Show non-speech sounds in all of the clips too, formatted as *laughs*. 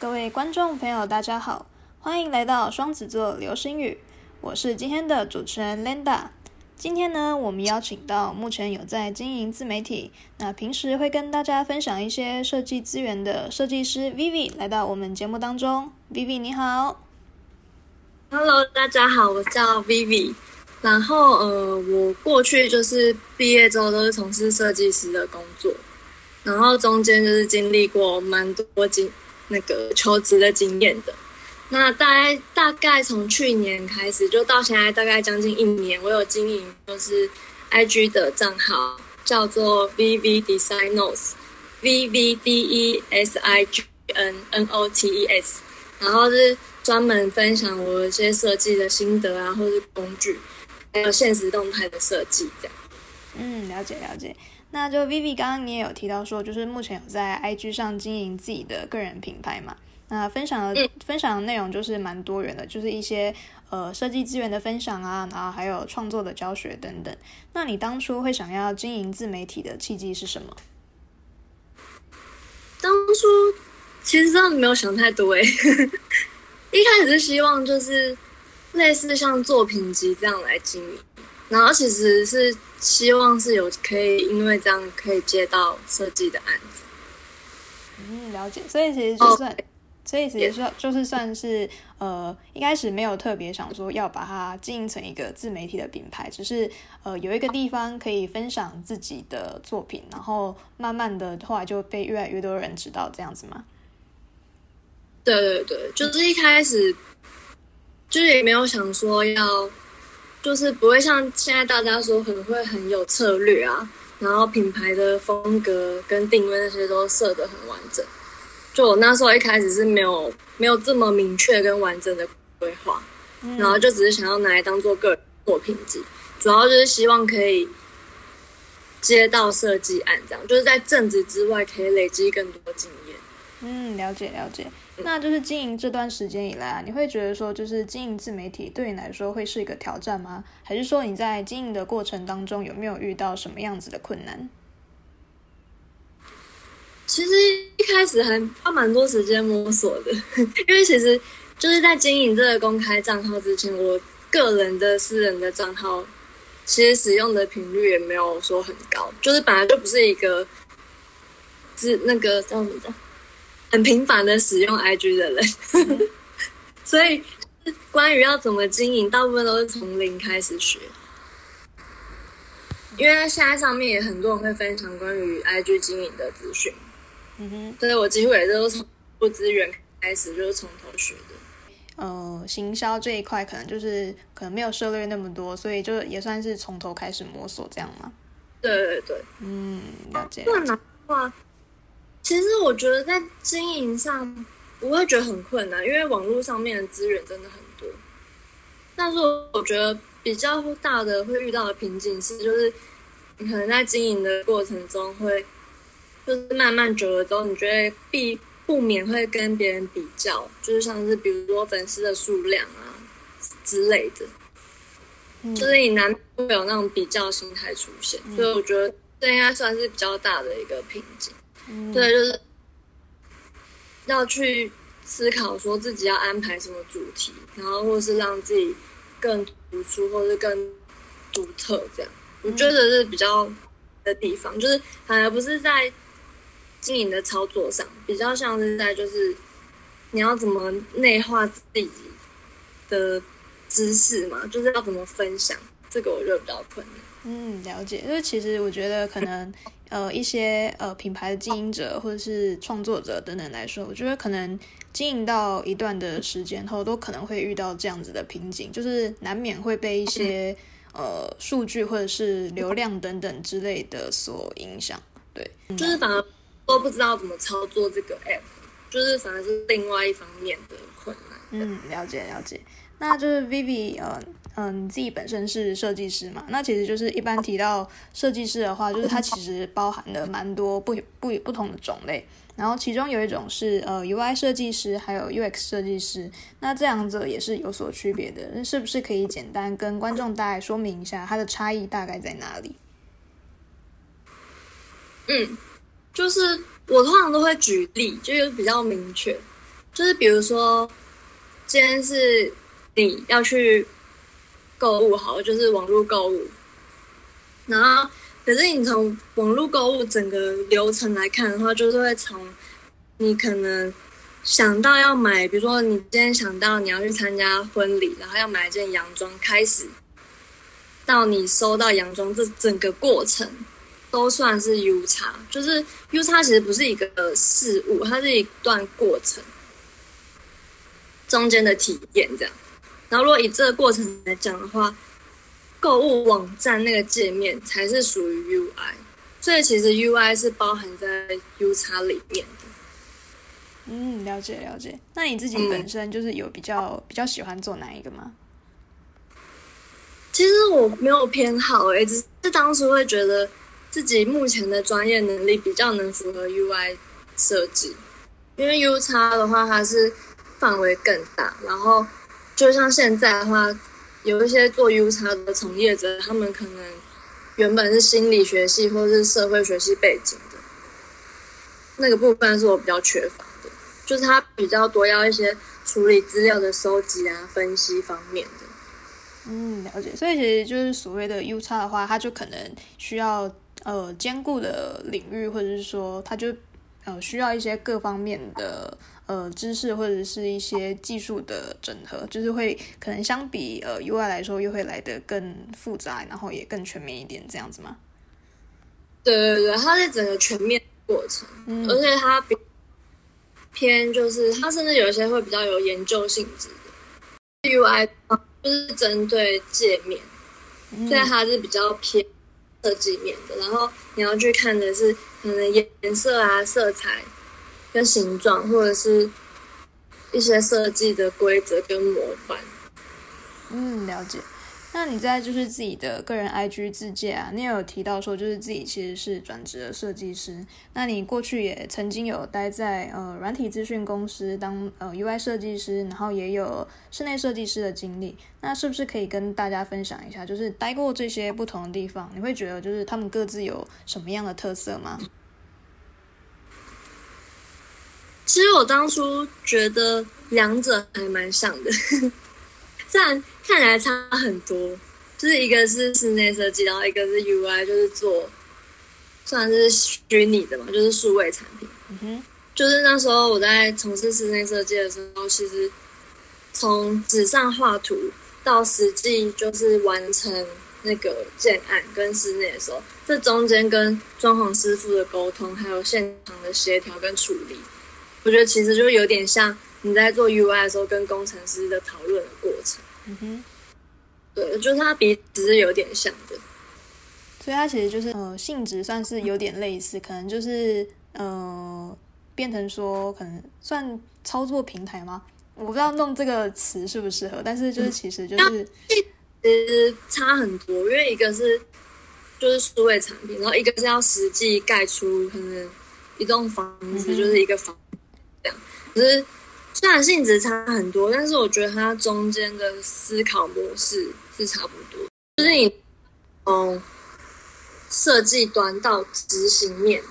各位观众朋友，大家好，欢迎来到双子座流星雨，我是今天的主持人 Linda。今天呢，我们邀请到目前有在经营自媒体，那平时会跟大家分享一些设计资源的设计师 Vivi 来到我们节目当中。Vivi 你好，Hello，大家好，我叫 Vivi。然后呃，我过去就是毕业之后都是从事设计师的工作，然后中间就是经历过蛮多经那个求职的经验的。那大概大概从去年开始，就到现在大概将近一年，我有经营就是 I G 的账号，叫做 V V Designos，V V D E S I G N N O T E S，然后是专门分享我一些设计的心得啊，或是工具，还有现实动态的设计这样。嗯，了解了解。那就 Viv 刚刚你也有提到说，就是目前有在 I G 上经营自己的个人品牌嘛？那分享的分享的内容就是蛮多元的，就是一些呃设计资源的分享啊，然后还有创作的教学等等。那你当初会想要经营自媒体的契机是什么？当初其实真的没有想太多诶，*laughs* 一开始是希望就是类似像作品集这样来经营，然后其实是希望是有可以因为这样可以接到设计的案子。嗯，了解。所以其实就算。所以其实说就是算是呃一开始没有特别想说要把它经营成一个自媒体的品牌，只是呃有一个地方可以分享自己的作品，然后慢慢的后来就被越来越多人知道这样子吗？对对对，就是一开始就是也没有想说要，就是不会像现在大家说很会很有策略啊，然后品牌的风格跟定位那些都设得很完整。就我那时候一开始是没有没有这么明确跟完整的规划，然后就只是想要拿来当做个人作品集，主要就是希望可以接到设计案，这样就是在正职之外可以累积更多经验。嗯，了解了解。那就是经营这段时间以来啊，你会觉得说，就是经营自媒体对你来说会是一个挑战吗？还是说你在经营的过程当中有没有遇到什么样子的困难？其实一开始还花蛮多时间摸索的，*laughs* 因为其实就是在经营这个公开账号之前，我个人的私人的账号，其实使用的频率也没有说很高，就是本来就不是一个是那个叫什么的很频繁的使用 IG 的人，所以关于要怎么经营，大部分都是从零开始学。因为现在上面也很多人会分享关于 IG 经营的资讯。嗯哼，对我几乎也都是从不资源开始，就是从头学的。呃，行销这一块可能就是可能没有涉猎那么多，所以就也算是从头开始摸索这样嘛？对对对，嗯，了解。困难的话，其实我觉得在经营上不会觉得很困难，因为网络上面的资源真的很多。但是我觉得比较大的会遇到的瓶颈是，就是你可能在经营的过程中会。就是慢慢久了之后，你觉得必不免会跟别人比较，就是像是比如说粉丝的数量啊之类的，就是你难免会有那种比较心态出现，所以我觉得这应该算是比较大的一个瓶颈。对，就是要去思考说自己要安排什么主题，然后或是让自己更突出，或是更独特这样。我觉得是比较的地方，就是反而不是在。经营的操作上比较像是在就是你要怎么内化自己的知识嘛，就是要怎么分享，这个我觉得比较困难。嗯，了解。因为其实我觉得可能呃一些呃品牌的经营者或者是创作者等等来说，我觉得可能经营到一段的时间后，都可能会遇到这样子的瓶颈，就是难免会被一些呃数据或者是流量等等之类的所影响。对，就是反而。都不知道怎么操作这个 app，就是反而是另外一方面的困难。嗯，了解了解。那就是 Vivi，呃嗯，你自己本身是设计师嘛？那其实就是一般提到设计师的话，就是它其实包含了蛮多不不不同的种类。然后其中有一种是呃 UI 设计师，还有 UX 设计师。那这两者也是有所区别的。那是不是可以简单跟观众大概说明一下它的差异大概在哪里？嗯。就是我通常都会举例，就是比较明确。就是比如说，今天是你要去购物，好，就是网络购物，然后可是你从网络购物整个流程来看的话，就是会从你可能想到要买，比如说你今天想到你要去参加婚礼，然后要买一件洋装，开始到你收到洋装这整个过程。都算是 U 差，就是 U 差其实不是一个事物，它是一段过程中间的体验这样。然后如果以这个过程来讲的话，购物网站那个界面才是属于 UI，所以其实 UI 是包含在 U 叉里面的。嗯，了解了解。那你自己本身就是有比较比较喜欢做哪一个吗？其实我没有偏好诶，只是当时会觉得。自己目前的专业能力比较能符合 UI 设计，因为 U 叉的话它是范围更大，然后就像现在的话，有一些做 U 叉的从业者，他们可能原本是心理学系或者是社会学系背景的，那个部分是我比较缺乏的，就是他比较多要一些处理资料的收集啊、分析方面的。嗯，了解。所以其实就是所谓的 U 叉的话，它就可能需要。呃，兼顾的领域，或者是说，他就呃需要一些各方面的呃知识，或者是一些技术的整合，就是会可能相比呃 UI 来说，又会来得更复杂，然后也更全面一点，这样子吗？对对对，它是整个全面过程，而且它比偏就是它甚至有一些会比较有研究性质的 UI，就是针对界面，所以它是比较偏。设计面的，然后你要去看的是可能颜色啊、色彩跟形状，或者是一些设计的规则跟模板。嗯，了解。那你在就是自己的个人 IG 自介啊，你也有提到说就是自己其实是转职的设计师。那你过去也曾经有待在呃软体资讯公司当呃 UI 设计师，然后也有室内设计师的经历。那是不是可以跟大家分享一下，就是待过这些不同的地方，你会觉得就是他们各自有什么样的特色吗？其实我当初觉得两者还蛮像的。*laughs* 虽然看起来差很多，就是一个是室内设计，然后一个是 UI，就是做算是虚拟的嘛，就是数位产品。嗯哼，就是那时候我在从事室内设计的时候，其实从纸上画图到实际就是完成那个建案跟室内的时候，这中间跟装潢师傅的沟通，还有现场的协调跟处理，我觉得其实就有点像。你在做 UI 的时候，跟工程师的讨论的过程，嗯哼，对，就是他鼻子是有点像的，所以它其实就是呃性质算是有点类似，可能就是呃变成说可能算操作平台吗？我不知道弄这个词适不适合，但是就是其实就是其实差很多，因为一个是就是数位产品，然后一个是要实际盖出可能一栋房子，就是一个房这样，可是。虽然性质差很多，但是我觉得它中间的思考模式是差不多。就是你从设计端到执行面，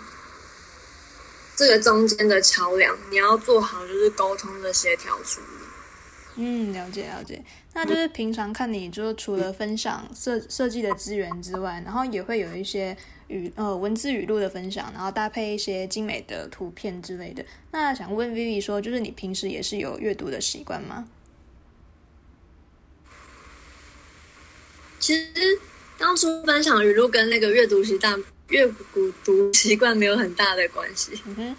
这个中间的桥梁，你要做好就是沟通的协调处理。嗯，了解了解。那就是平常看你，就是除了分享设设计的资源之外，然后也会有一些。语呃文字语录的分享，然后搭配一些精美的图片之类的。那想问 Vivi 说，就是你平时也是有阅读的习惯吗？其实当初分享语录跟那个阅读习惯、阅读习惯没有很大的关系。嗯哼。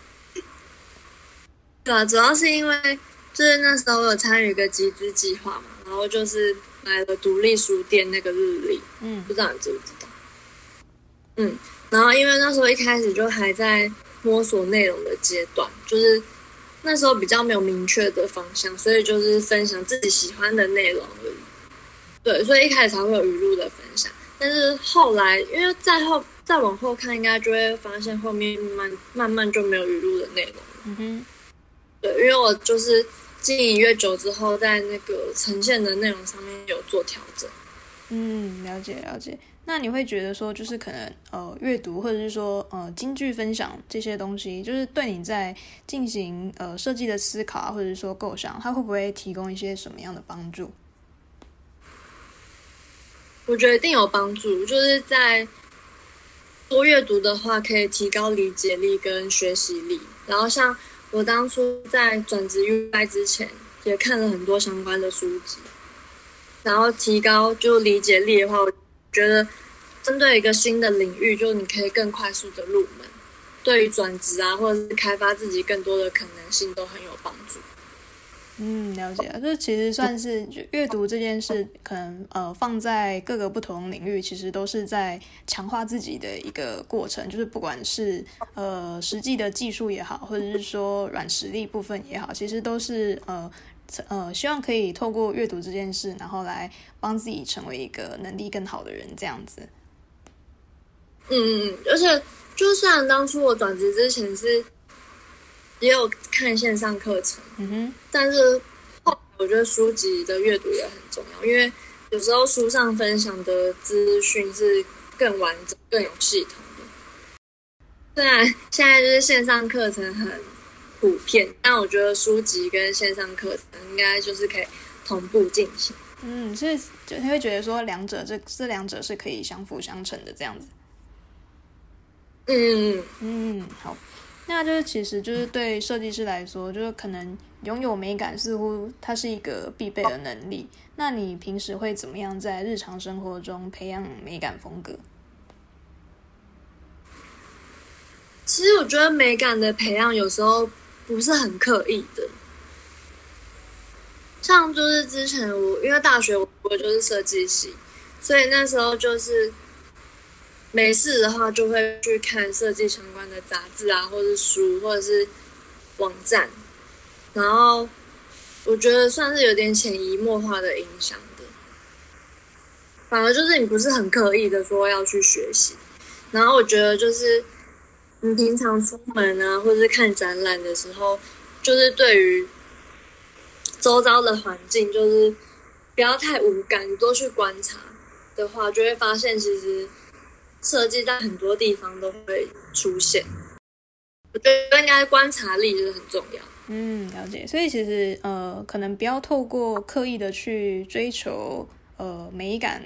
对啊，主要是因为就是那时候有参与一个集资计划嘛，然后就是买了独立书店那个日历。嗯，不知道你知不知道？嗯，然后因为那时候一开始就还在摸索内容的阶段，就是那时候比较没有明确的方向，所以就是分享自己喜欢的内容而已。对，所以一开始才会有语录的分享。但是后来，因为再后再往后看，应该就会发现后面慢慢慢就没有语录的内容了。嗯哼，对，因为我就是经营越久之后，在那个呈现的内容上面有做调整。嗯，了解了解。那你会觉得说，就是可能呃阅读或者是说呃京剧分享这些东西，就是对你在进行呃设计的思考或者是说构想，它会不会提供一些什么样的帮助？我觉得一定有帮助，就是在多阅读的话，可以提高理解力跟学习力。然后像我当初在转职 UI 之前，也看了很多相关的书籍，然后提高就理解力的话，我觉得。针对一个新的领域，就你可以更快速的入门，对于转职啊，或者是开发自己更多的可能性，都很有帮助。嗯，了解了，就其实算是就阅读这件事，可能呃放在各个不同领域，其实都是在强化自己的一个过程。就是不管是呃实际的技术也好，或者是说软实力部分也好，其实都是呃呃希望可以透过阅读这件事，然后来帮自己成为一个能力更好的人，这样子。嗯嗯嗯，而且就算当初我转职之前是也有看线上课程，嗯哼，但是我觉得书籍的阅读也很重要，因为有时候书上分享的资讯是更完整、更有系统的。虽然现在就是线上课程很普遍，但我觉得书籍跟线上课程应该就是可以同步进行。嗯，所以就你会觉得说两者这这两者是可以相辅相成的这样子。嗯嗯好，那就是其实就是对设计师来说，就是可能拥有美感似乎它是一个必备的能力。那你平时会怎么样在日常生活中培养美感风格？其实我觉得美感的培养有时候不是很刻意的，像就是之前我因为大学我就是设计系，所以那时候就是。没事的话，就会去看设计相关的杂志啊，或者是书，或者是网站。然后我觉得算是有点潜移默化的影响的。反而就是你不是很刻意的说要去学习。然后我觉得就是你平常出门啊，或者是看展览的时候，就是对于周遭的环境，就是不要太无感，多去观察的话，就会发现其实。设计在很多地方都会出现，我觉得应该观察力就是很重要。嗯，了解。所以其实呃，可能不要透过刻意的去追求呃美感，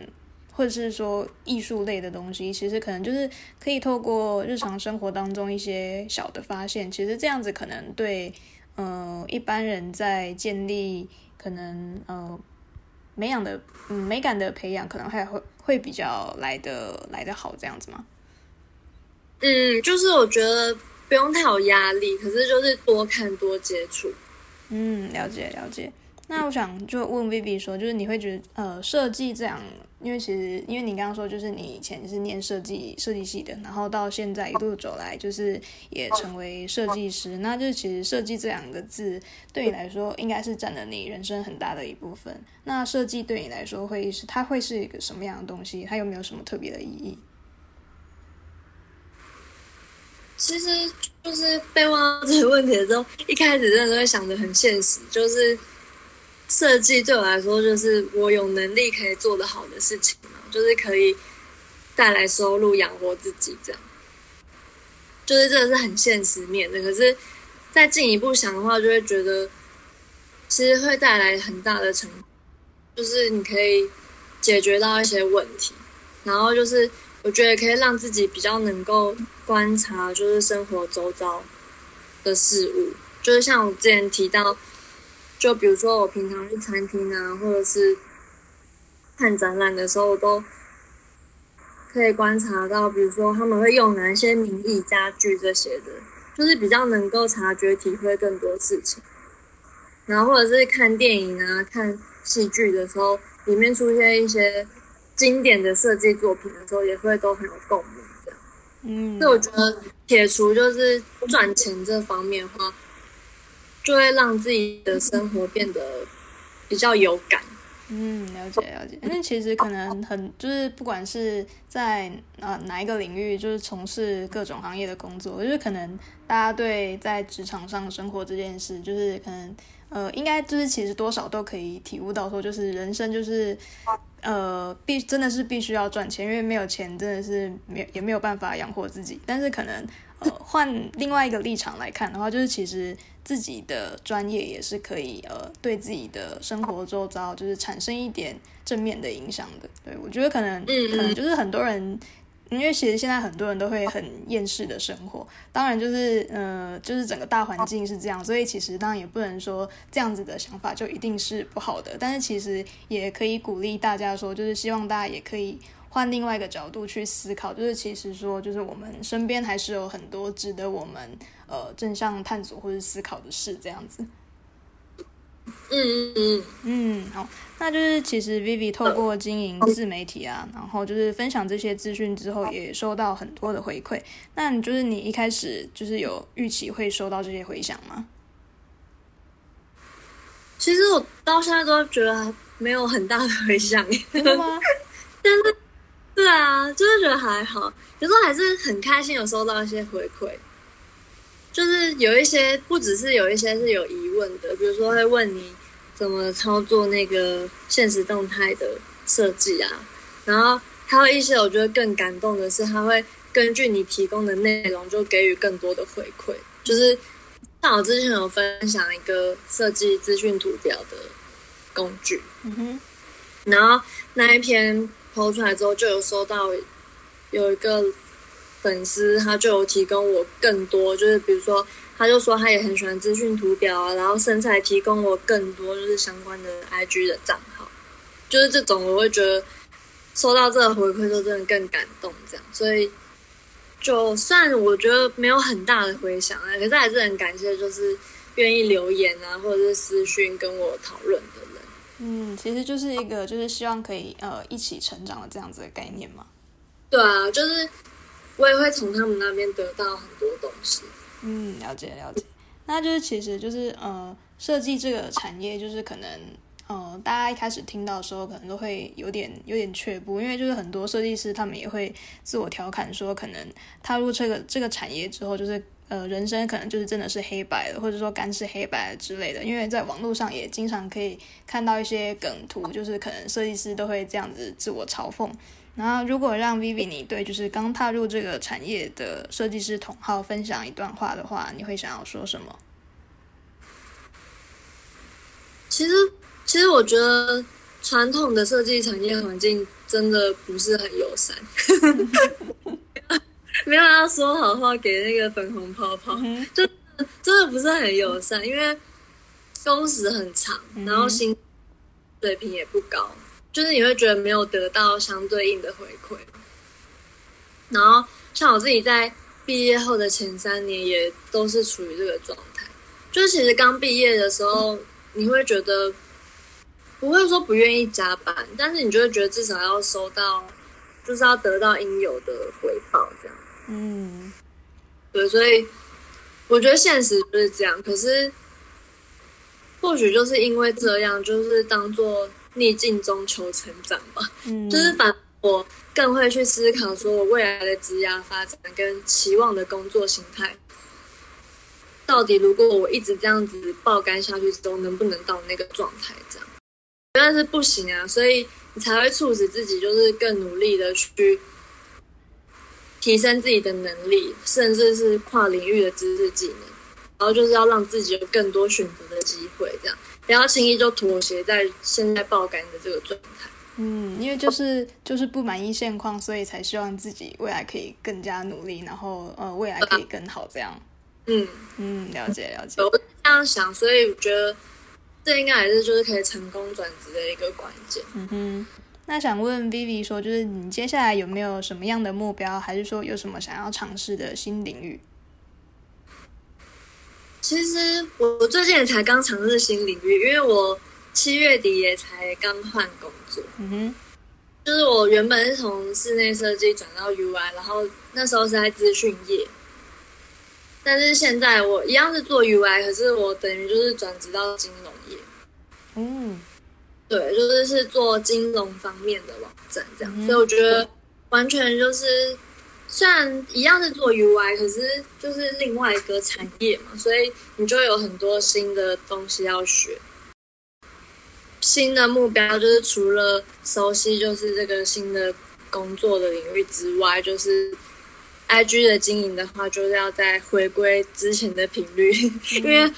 或者是说艺术类的东西，其实可能就是可以透过日常生活当中一些小的发现，其实这样子可能对呃一般人在建立可能呃。美养的嗯美感的培养可能还会会比较来的来的好这样子吗？嗯，就是我觉得不用太有压力，可是就是多看多接触。嗯，了解了解。那我想就问 Vivi 说，就是你会觉得呃设计这样，因为其实因为你刚刚说就是你以前是念设计设计系的，然后到现在一路走来就是也成为设计师，那就其实设计这两个字对你来说应该是占了你人生很大的一部分。那设计对你来说会是它会是一个什么样的东西？它有没有什么特别的意义？其实就是被问到这个问题的时候，一开始真的会想的很现实，就是。设计对我来说，就是我有能力可以做得好的事情嘛，就是可以带来收入养活自己，这样，就是这个是很现实面的。可是再进一步想的话，就会觉得其实会带来很大的成，就是你可以解决到一些问题，然后就是我觉得可以让自己比较能够观察，就是生活周遭的事物，就是像我之前提到。就比如说，我平常去餐厅啊，或者是看展览的时候，我都可以观察到，比如说他们会用哪一些名义家具这些的，就是比较能够察觉、体会更多事情。然后或者是看电影啊、看戏剧的时候，里面出现一些经典的设计作品的时候，也会都很有共鸣。这样，嗯，所以我觉得撇除就是赚钱这方面的话。就会让自己的生活变得比较有感。嗯，了解了解。那其实可能很就是不管是在呃哪一个领域，就是从事各种行业的工作，就是可能大家对在职场上生活这件事，就是可能呃应该就是其实多少都可以体悟到说，就是人生就是呃必真的是必须要赚钱，因为没有钱真的是没也没有办法养活自己。但是可能呃换另外一个立场来看的话，就是其实。自己的专业也是可以呃，对自己的生活周遭就是产生一点正面的影响的。对我觉得可能可能就是很多人，因为其实现在很多人都会很厌世的生活。当然就是呃，就是整个大环境是这样，所以其实当然也不能说这样子的想法就一定是不好的。但是其实也可以鼓励大家说，就是希望大家也可以。换另外一个角度去思考，就是其实说，就是我们身边还是有很多值得我们呃正向探索或者思考的事，这样子。嗯嗯嗯嗯，好，那就是其实 Vivi 透过经营自媒体啊，然后就是分享这些资讯之后，也收到很多的回馈。那你就是你一开始就是有预期会收到这些回响吗？其实我到现在都觉得没有很大的回响，真的吗？*laughs* 但是。对啊，就是觉得还好，有时候还是很开心，有收到一些回馈，就是有一些不只是有一些是有疑问的，比如说会问你怎么操作那个现实动态的设计啊，然后还有一些我觉得更感动的是，他会根据你提供的内容就给予更多的回馈，就是像我之前有分享一个设计资讯图表的工具，嗯哼，然后那一篇。抛出来之后，就有收到有一个粉丝，他就有提供我更多，就是比如说，他就说他也很喜欢资讯图表啊，然后甚至还提供我更多就是相关的 IG 的账号，就是这种我会觉得收到这个回馈就真的更感动，这样，所以就算我觉得没有很大的回响啊，可是还是很感谢，就是愿意留言啊，或者是私讯跟我讨论。嗯，其实就是一个就是希望可以呃一起成长的这样子的概念嘛。对啊，就是我也会从他们那边得到很多东西。嗯，了解了解。那就是其实就是呃设计这个产业，就是可能呃大家一开始听到的时候，可能都会有点有点却步，因为就是很多设计师他们也会自我调侃说，可能踏入这个这个产业之后，就是。呃，人生可能就是真的是黑白的，或者说干是黑白之类的。因为在网络上也经常可以看到一些梗图，就是可能设计师都会这样子自我嘲讽。然后，如果让 Vivi 你对就是刚踏入这个产业的设计师同号分享一段话的话，你会想要说什么？其实，其实我觉得传统的设计产业环境真的不是很友善。*laughs* *laughs* 没有要说好话给那个粉红泡泡，就真的不是很友善，因为工时很长，然后薪水平也不高，就是你会觉得没有得到相对应的回馈。然后像我自己在毕业后的前三年，也都是处于这个状态。就是其实刚毕业的时候，你会觉得不会说不愿意加班，但是你就会觉得至少要收到，就是要得到应有的回报，这样。嗯，对，所以我觉得现实就是这样。可是，或许就是因为这样，就是当做逆境中求成长吧。嗯，就是反我更会去思考，说我未来的职业发展跟期望的工作形态，到底如果我一直这样子爆肝下去之后，能不能到那个状态？这样，但是不行啊，所以你才会促使自己，就是更努力的去。提升自己的能力，甚至是跨领域的知识技能，然后就是要让自己有更多选择的机会，这样不要轻易就妥协在现在爆肝的这个状态。嗯，因为就是就是不满意现况，所以才希望自己未来可以更加努力，然后呃未来可以更好这样。嗯嗯，了解了解。我这样想，所以我觉得这应该还是就是可以成功转职的一个关键。嗯哼。那想问 Vivi 说，就是你接下来有没有什么样的目标，还是说有什么想要尝试的新领域？其实我最近也才刚尝试新领域，因为我七月底也才刚换工作。嗯哼，就是我原本是从室内设计转到 UI，然后那时候是在资讯业，但是现在我一样是做 UI，可是我等于就是转职到金融业。嗯。对，就是是做金融方面的网站这样，所以我觉得完全就是虽然一样是做 UI，可是就是另外一个产业嘛，所以你就有很多新的东西要学。新的目标就是除了熟悉就是这个新的工作的领域之外，就是 I G 的经营的话，就是要再回归之前的频率，*laughs* 因为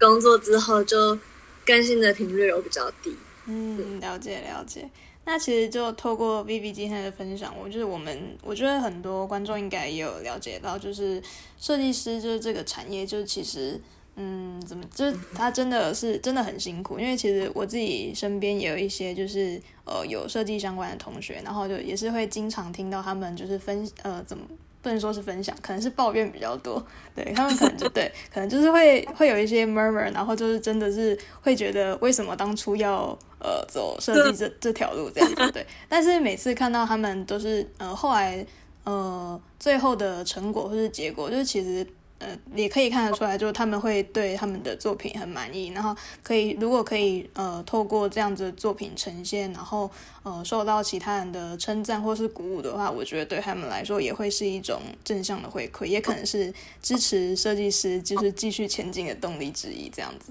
工作之后就更新的频率有比较低。嗯，了解了解。那其实就透过 Vivi 今天的分享，我就是我们，我觉得很多观众应该也有了解到，就是设计师就是这个产业，就是其实。嗯，怎么就是他真的是真的很辛苦，因为其实我自己身边也有一些就是呃有设计相关的同学，然后就也是会经常听到他们就是分呃怎么不能说是分享，可能是抱怨比较多，对他们可能就 *laughs* 对，可能就是会会有一些 murmur，然后就是真的是会觉得为什么当初要呃走设计这这条路这样子，对，但是每次看到他们都是呃后来呃最后的成果或是结果，就是其实。呃，也可以看得出来，就是他们会对他们的作品很满意，然后可以如果可以呃透过这样子的作品呈现，然后呃受到其他人的称赞或是鼓舞的话，我觉得对他们来说也会是一种正向的回馈，也可能是支持设计师就是继续前进的动力之一。这样子，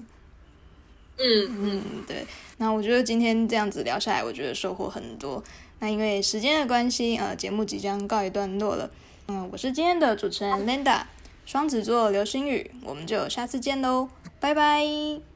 嗯嗯，对。那我觉得今天这样子聊下来，我觉得收获很多。那因为时间的关系，呃，节目即将告一段落了。嗯，我是今天的主持人 Linda。双子座流星雨，我们就下次见喽，拜拜。